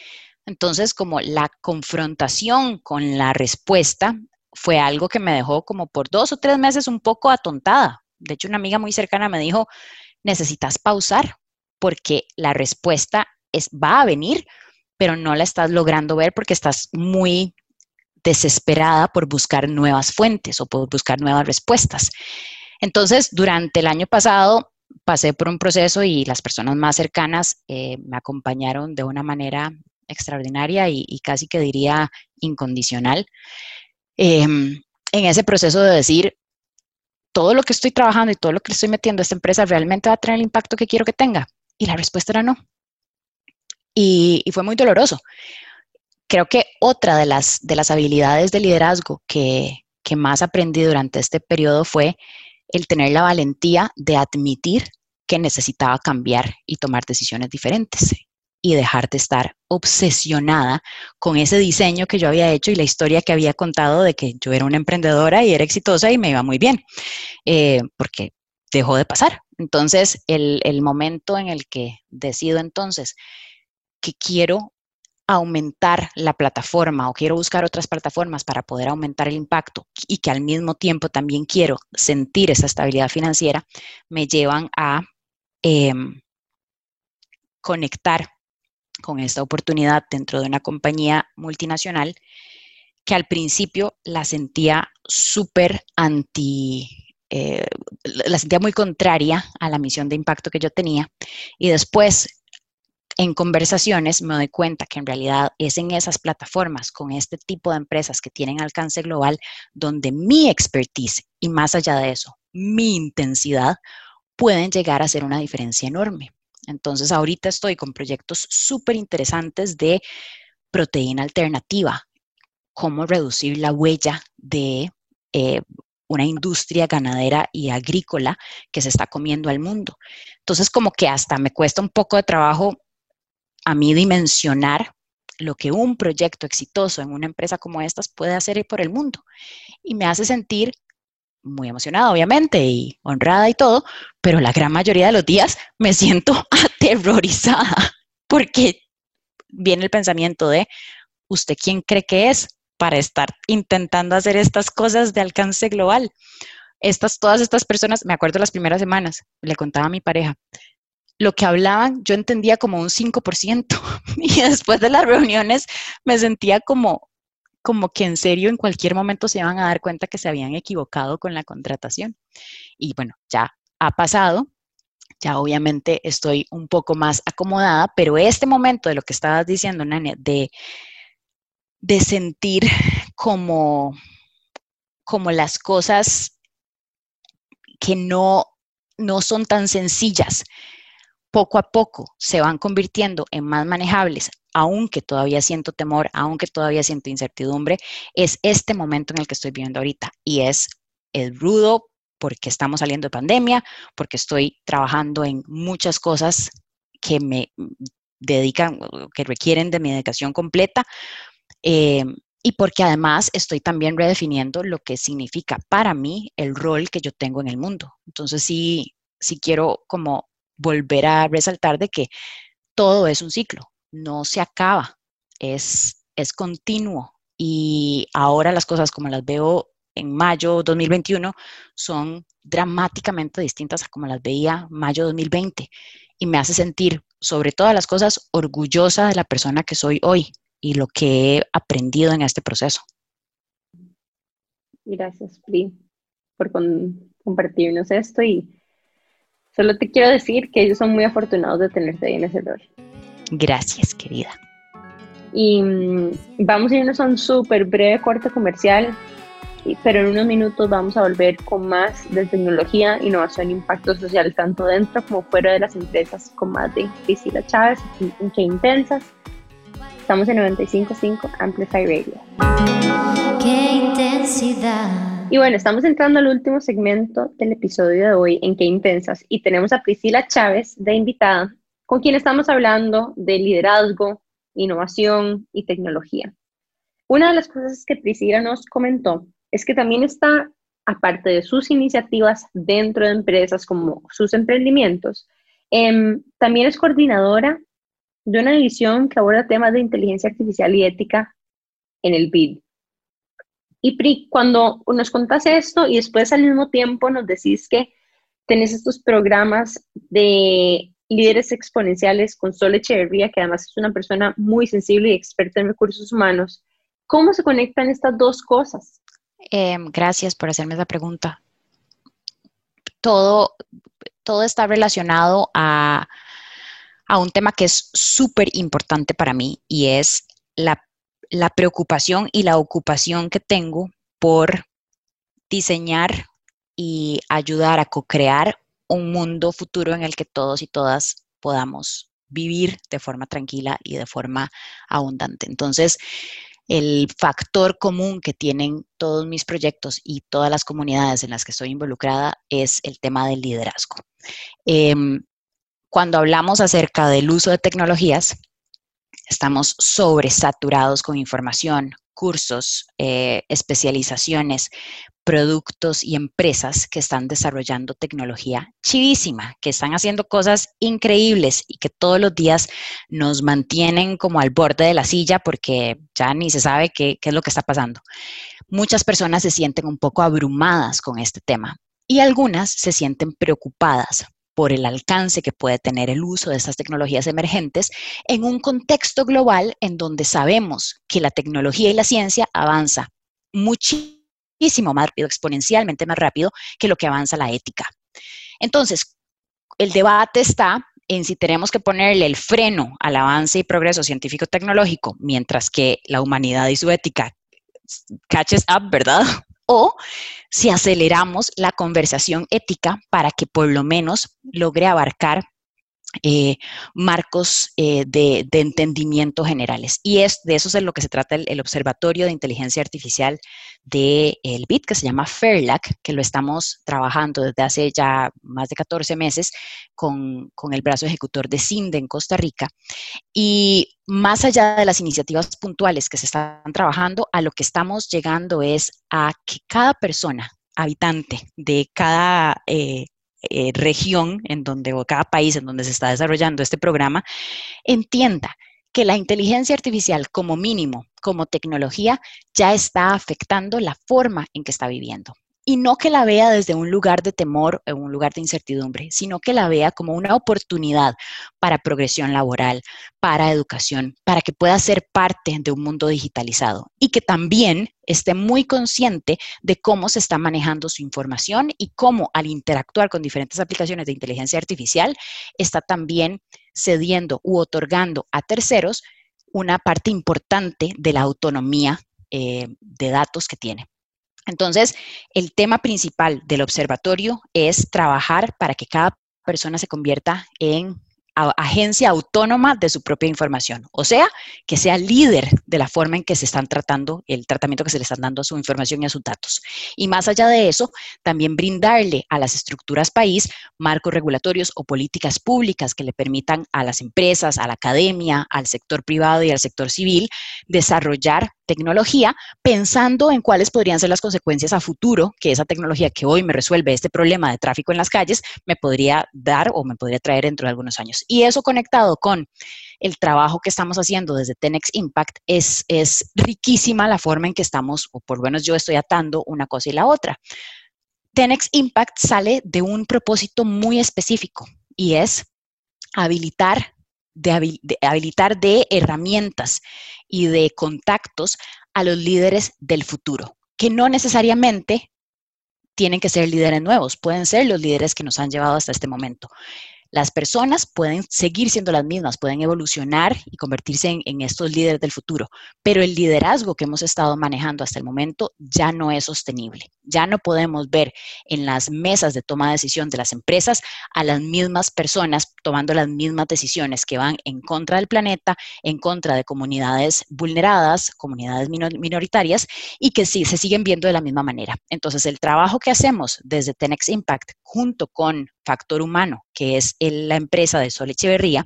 Entonces, como la confrontación con la respuesta fue algo que me dejó como por dos o tres meses un poco atontada. De hecho, una amiga muy cercana me dijo, necesitas pausar porque la respuesta es, va a venir, pero no la estás logrando ver porque estás muy desesperada por buscar nuevas fuentes o por buscar nuevas respuestas. Entonces, durante el año pasado pasé por un proceso y las personas más cercanas eh, me acompañaron de una manera extraordinaria y, casi que diría incondicional. Em, en ese proceso de decir, todo lo que estoy trabajando y todo lo que estoy metiendo a esta empresa realmente va a tener el impacto que quiero que tenga. Y la respuesta era no. Y, fue muy doloroso. Creo que otra de las, de las habilidades de liderazgo que, que más aprendí durante este periodo fue el tener la valentía de admitir que necesitaba cambiar y tomar decisiones diferentes y dejar de estar obsesionada con ese diseño que yo había hecho y la historia que había contado de que yo era una emprendedora y era exitosa y me iba muy bien, eh, porque dejó de pasar. Entonces, el, momento en el que decido entonces que quiero aumentar la plataforma o quiero buscar otras plataformas para poder aumentar el impacto y que al mismo tiempo también quiero sentir esa estabilidad financiera, me llevan a em, conectar con esta oportunidad dentro de una compañía multinacional que al principio la sentía súper anti, eh, la sentía muy contraria a la misión de impacto que yo tenía y después en conversaciones me doy cuenta que en realidad es en esas plataformas con este tipo de empresas que tienen alcance global donde mi expertise y más allá de eso, mi intensidad pueden llegar a hacer una diferencia enorme. Entonces ahorita estoy con proyectos súper interesantes de proteína alternativa, cómo reducir la huella de eh, una industria ganadera y agrícola que se está comiendo al mundo. Entonces como que hasta me cuesta un poco de trabajo a mí dimensionar lo que un proyecto exitoso en una empresa como estas puede hacer por el mundo. Y me hace sentir muy emocionada, obviamente, y honrada y todo, pero la gran mayoría de los días me siento aterrorizada porque viene el pensamiento de, ¿usted quién cree que es para estar intentando hacer estas cosas de alcance global? Estas, todas estas personas, me acuerdo las primeras semanas, le contaba a mi pareja, lo que hablaban yo entendía como un 5% y después de las reuniones me sentía como, como que en serio en cualquier momento se iban a dar cuenta que se habían equivocado con la contratación. Y bueno, ya ha pasado, ya obviamente estoy un poco más acomodada, pero este momento de lo que estabas diciendo, Nane, de, de sentir como, como las cosas que no, no son tan sencillas, poco a poco se van convirtiendo en más manejables, aunque todavía siento temor, aunque todavía siento incertidumbre, es este momento en el que estoy viviendo ahorita y es, el rudo porque estamos saliendo de pandemia, porque estoy trabajando en muchas cosas que me dedican, que requieren de mi dedicación completa. Eh, y porque además estoy también redefiniendo lo que significa para mí el rol que yo tengo en el mundo. Entonces sí, sí quiero como volver a resaltar de que todo es un ciclo, no se acaba, es, es continuo. Y ahora las cosas como las veo en mayo 2021 son dramáticamente distintas a como las veía mayo 2020 y me hace sentir sobre todas las cosas orgullosa de la persona que soy hoy y lo que he aprendido en este proceso. Gracias, Pri, por compartirnos esto y Solo te quiero decir que ellos son muy afortunados de tenerte ahí en ese rol. Gracias, querida. Y mm, vamos a irnos a un súper breve corte comercial, pero en unos minutos vamos a volver con más de tecnología, innovación e impacto social, tanto dentro como fuera de las empresas, con más de Priscila Chávez y Qué Intensas. Estamos en 95.5 Amplify Radio. Qué intensidad Y bueno, estamos entrando al último segmento del episodio de hoy en Qué Intensas y tenemos a Priscila Chávez de invitada, con quien estamos hablando de liderazgo, innovación y tecnología. Una de las cosas que Priscila nos comentó es que también está, aparte de sus iniciativas dentro de empresas como sus emprendimientos, em, también es coordinadora de una división que aborda temas de inteligencia artificial y ética en el BID. Y Pri, cuando nos contás esto y después al mismo tiempo nos decís que tenés estos programas de líderes exponenciales con Sol Echeverría, que además es una persona muy sensible y experta en recursos humanos, ¿cómo se conectan estas dos cosas? Em, gracias por hacerme esa pregunta. Todo, todo está relacionado a, a un tema que es súper importante para mí y es la la preocupación y la ocupación que tengo por diseñar y ayudar a co-crear un mundo futuro en el que todos y todas podamos vivir de forma tranquila y de forma abundante. Entonces, el factor común que tienen todos mis proyectos y todas las comunidades en las que estoy involucrada es el tema del liderazgo. Em, cuando hablamos acerca del uso de tecnologías, Estamos sobresaturados con información, cursos, eh, especializaciones, productos y empresas que están desarrollando tecnología chivísima, que están haciendo cosas increíbles y que todos los días nos mantienen como al borde de la silla porque ya ni se sabe qué, qué es lo que está pasando. Muchas personas se sienten un poco abrumadas con este tema y algunas se sienten preocupadas por el alcance que puede tener el uso de estas tecnologías emergentes en un contexto global en donde sabemos que la tecnología y la ciencia avanza muchísimo más rápido, exponencialmente más rápido que lo que avanza la ética. Entonces, el debate está en si tenemos que ponerle el freno al avance y progreso científico-tecnológico mientras que la humanidad y su ética catches up, ¿verdad? O si aceleramos la conversación ética para que por lo menos logre abarcar eh, marcos eh, de, entendimiento generales. Y es, de eso es de lo que se trata el, Observatorio de Inteligencia Artificial del de, BIT, que se llama FAIRLAC, que lo estamos trabajando desde hace ya más de 14 meses con, con el brazo ejecutor de CINDE en Costa Rica. Y más allá de las iniciativas puntuales que se están trabajando, a lo que estamos llegando es a que cada persona, habitante de cada eh, eh, región en donde o cada país en donde se está desarrollando este programa entienda que la inteligencia artificial como mínimo, como tecnología, ya está afectando la forma en que está viviendo y no que la vea desde un lugar de temor o un lugar de incertidumbre, sino que la vea como una oportunidad para progresión laboral, para educación, para que pueda ser parte de un mundo digitalizado y que también esté muy consciente de cómo se está manejando su información y cómo al interactuar con diferentes aplicaciones de inteligencia artificial está también cediendo u otorgando a terceros una parte importante de la autonomía eh, de datos que tiene. Entonces, el tema principal del observatorio es trabajar para que cada persona se convierta en agencia autónoma de su propia información, o sea, que sea líder de la forma en que se están tratando, el tratamiento que se le están dando a su información y a sus datos. Y más allá de eso, también brindarle a las estructuras país marcos regulatorios o políticas públicas que le permitan a las empresas, a la academia, al sector privado y al sector civil desarrollar tecnología pensando en cuáles podrían ser las consecuencias a futuro que esa tecnología que hoy me resuelve este problema de tráfico en las calles me podría dar o me podría traer dentro de algunos años. Y eso conectado con el trabajo que estamos haciendo desde Tenex Impact es, es riquísima la forma en que estamos, o por lo menos yo estoy atando una cosa y la otra. Tenex Impact sale de un propósito muy específico y es habilitar de, habilitar de herramientas y de contactos a los líderes del futuro, que no necesariamente tienen que ser líderes nuevos, pueden ser los líderes que nos han llevado hasta este momento. Las personas pueden seguir siendo las mismas, pueden evolucionar y convertirse en, estos líderes del futuro, pero el liderazgo que hemos estado manejando hasta el momento ya no es sostenible. Ya no podemos ver en las mesas de toma de decisión de las empresas a las mismas personas tomando las mismas decisiones que van en contra del planeta, en contra de comunidades vulneradas, comunidades minoritarias y que sí se siguen viendo de la misma manera. Entonces, el trabajo que hacemos desde Tenex Impact junto con Factor Humano, que es la empresa de Sol Echeverría,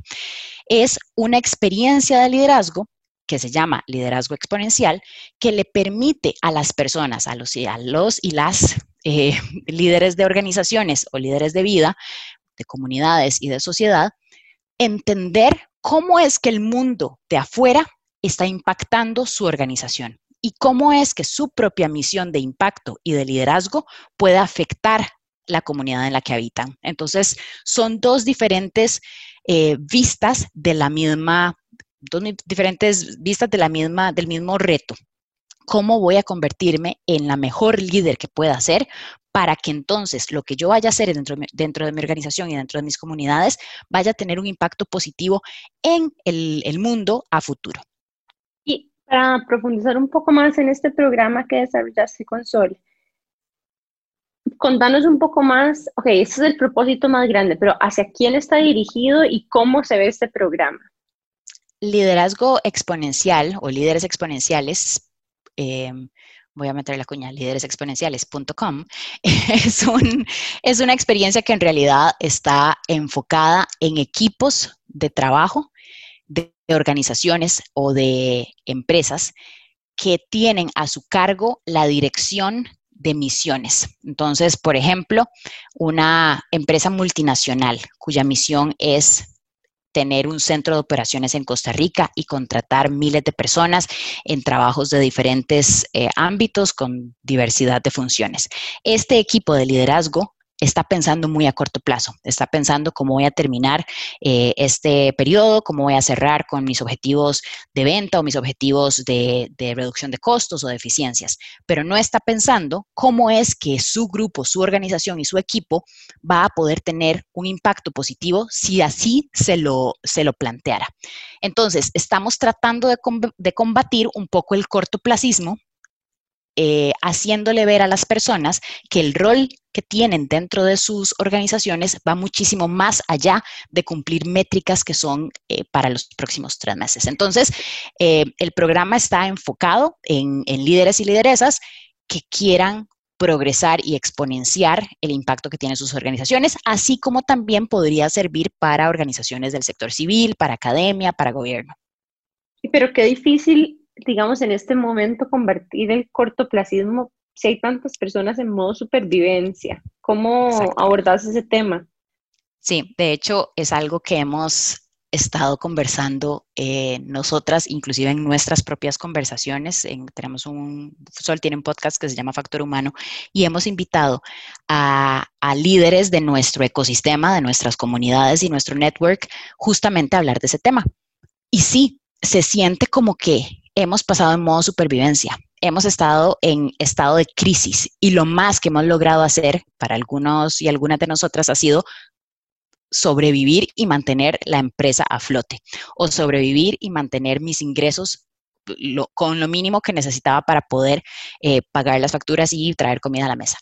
es una experiencia de liderazgo que se llama liderazgo exponencial, que le permite a las personas, a los, los y las eh, líderes de organizaciones o líderes de vida, de comunidades y de sociedad, entender cómo es que el mundo de afuera está impactando su organización y cómo es que su propia misión de impacto y de liderazgo puede afectar la comunidad en la que habitan. Entonces, son dos diferentes eh, vistas de la misma, dos diferentes vistas de la misma, del mismo reto. ¿Cómo voy a convertirme en la mejor líder que pueda ser para que entonces lo que yo vaya a hacer dentro, dentro de mi organización y dentro de mis comunidades vaya a tener un impacto positivo en el, el mundo a futuro? Y para profundizar un poco más en este programa que desarrollaste con Sol, contanos un poco más, ok, ese es el propósito más grande, pero ¿hacia quién está dirigido y cómo se ve este programa? Liderazgo exponencial o líderes exponenciales, em, voy a meter la cuña, líderesexponenciales.com, es, es una experiencia que en realidad está enfocada en equipos de trabajo de organizaciones o de empresas que tienen a su cargo la dirección de misiones. Entonces, por ejemplo, una empresa multinacional cuya misión es tener un centro de operaciones en Costa Rica y contratar miles de personas en trabajos de diferentes eh, ámbitos con diversidad de funciones. Este equipo de liderazgo está pensando muy a corto plazo, está pensando cómo voy a terminar eh, este periodo, cómo voy a cerrar con mis objetivos de venta o mis objetivos de, reducción de costos o de eficiencias, pero no está pensando cómo es que su grupo, su organización y su equipo va a poder tener un impacto positivo si así se lo, se lo planteara. Entonces, estamos tratando de, de combatir un poco el cortoplacismo eh, haciéndole ver a las personas que el rol que tienen dentro de sus organizaciones va muchísimo más allá de cumplir métricas que son eh, para los próximos tres meses. Entonces, eh, el programa está enfocado en, en líderes y lideresas que quieran progresar y exponenciar el impacto que tienen sus organizaciones, así como también podría servir para organizaciones del sector civil, para academia, para gobierno. Pero qué difícil digamos, en este momento convertir el cortoplacismo si hay tantas personas en modo supervivencia? ¿Cómo abordas ese tema? Sí, de hecho es algo que hemos estado conversando eh, nosotras, inclusive en nuestras propias conversaciones. tenemos un, Sol tiene un podcast que se llama Factor Humano y hemos invitado a, a, líderes de nuestro ecosistema, de nuestras comunidades y nuestro network justamente a hablar de ese tema. Y sí, se siente como que hemos pasado en modo supervivencia, hemos estado en estado de crisis y lo más que hemos logrado hacer para algunos y algunas de nosotras ha sido sobrevivir y mantener la empresa a flote o sobrevivir y mantener mis ingresos con lo mínimo que necesitaba para poder eh, pagar las facturas y traer comida a la mesa.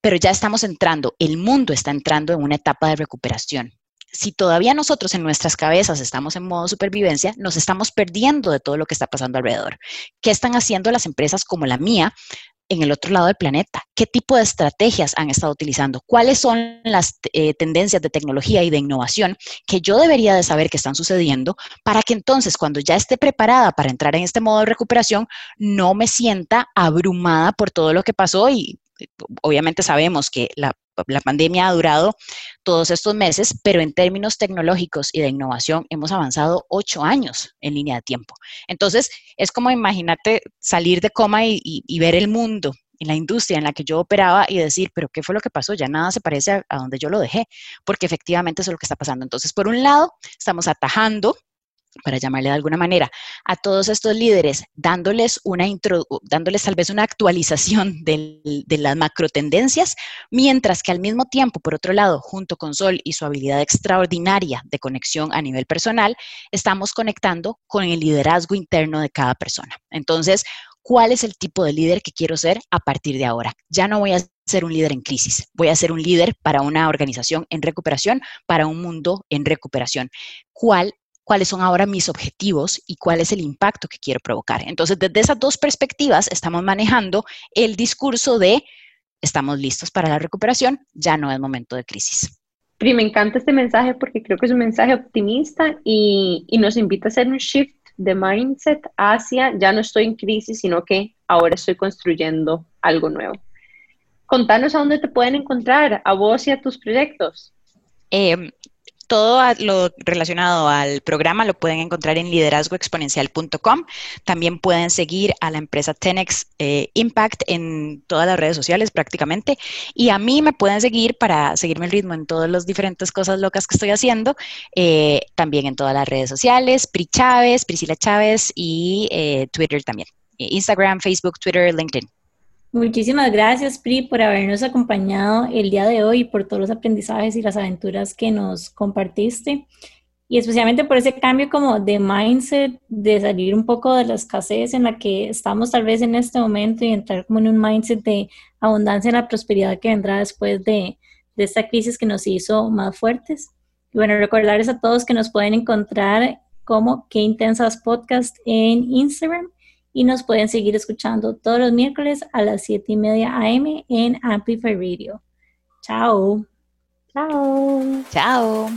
Pero ya estamos entrando, el mundo está entrando en una etapa de recuperación si todavía nosotros en nuestras cabezas estamos en modo supervivencia, nos estamos perdiendo de todo lo que está pasando alrededor. ¿Qué están haciendo las empresas como la mía en el otro lado del planeta? ¿Qué tipo de estrategias han estado utilizando? ¿Cuáles son las eh, tendencias de tecnología y de innovación que yo debería de saber que están sucediendo para que entonces cuando ya esté preparada para entrar en este modo de recuperación, no me sienta abrumada por todo lo que pasó y obviamente sabemos que la la pandemia ha durado todos estos meses, pero en términos tecnológicos y de innovación hemos avanzado ocho años en línea de tiempo. Entonces, es como imagínate salir de coma y, ver el mundo en la industria en la que yo operaba y decir, pero ¿qué fue lo que pasó? Ya nada se parece a, a donde yo lo dejé, porque efectivamente eso es lo que está pasando. Entonces, por un lado, estamos atajando para llamarle de alguna manera, a todos estos líderes, dándoles, una intro, dándoles tal vez una actualización de, las macro tendencias, mientras que al mismo tiempo, por otro lado, junto con Sol y su habilidad extraordinaria de conexión a nivel personal, estamos conectando con el liderazgo interno de cada persona. Entonces, ¿cuál es el tipo de líder que quiero ser a partir de ahora? Ya no voy a ser un líder en crisis, voy a ser un líder para una organización en recuperación, para un mundo en recuperación. ¿Cuál cuáles son ahora mis objetivos y cuál es el impacto que quiero provocar. Entonces, desde esas dos perspectivas, estamos manejando el discurso de estamos listos para la recuperación, ya no es momento de crisis. Pri, me encanta este mensaje porque creo que es un mensaje optimista y, y nos invita a hacer un shift de mindset hacia ya no estoy en crisis, sino que ahora estoy construyendo algo nuevo. Contanos a dónde te pueden encontrar, a vos y a tus proyectos. Eh, todo lo relacionado al programa lo pueden encontrar en liderazgoexponencial.com. También pueden seguir a la empresa Tenex eh, Impact en todas las redes sociales prácticamente. Y a mí me pueden seguir para seguirme el ritmo en todas las diferentes cosas locas que estoy haciendo. Eh, también en todas las redes sociales, Pri Chávez, Priscila Chávez y eh, Twitter también. Instagram, Facebook, Twitter, LinkedIn. Muchísimas gracias, Pri, por habernos acompañado el día de hoy, por todos los aprendizajes y las aventuras que nos compartiste y especialmente por ese cambio como de mindset, de salir un poco de la escasez en la que estamos tal vez en este momento y entrar como en un mindset de abundancia en la prosperidad que vendrá después de, de esta crisis que nos hizo más fuertes. Y bueno, recordarles a todos que nos pueden encontrar como Qué Intensas Podcast en Instagram y nos pueden seguir escuchando todos los miércoles a las 7 y media AM en Amplify Radio. Chao. Chao. Chao.